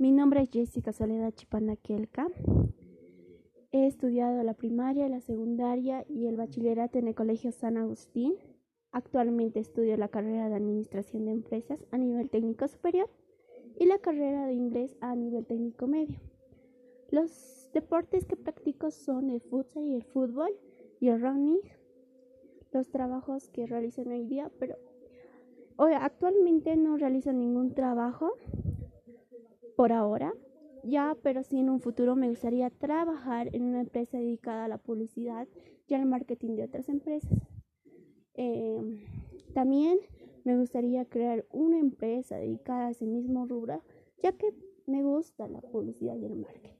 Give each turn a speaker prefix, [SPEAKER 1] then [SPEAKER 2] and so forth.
[SPEAKER 1] Mi nombre es Jessica Soledad Chipanaquelca. He estudiado la primaria, la secundaria y el bachillerato en el Colegio San Agustín. Actualmente estudio la carrera de Administración de Empresas a nivel técnico superior y la carrera de inglés a nivel técnico medio. Los deportes que practico son el futsal y el fútbol y running. Los trabajos que realizo hoy día, pero hoy actualmente no realizo ningún trabajo por ahora, ya, pero sí en un futuro me gustaría trabajar en una empresa dedicada a la publicidad y al marketing de otras empresas. Em, también me gustaría crear una empresa dedicada a ese mismo rubro, ya que me gusta la publicidad y el marketing.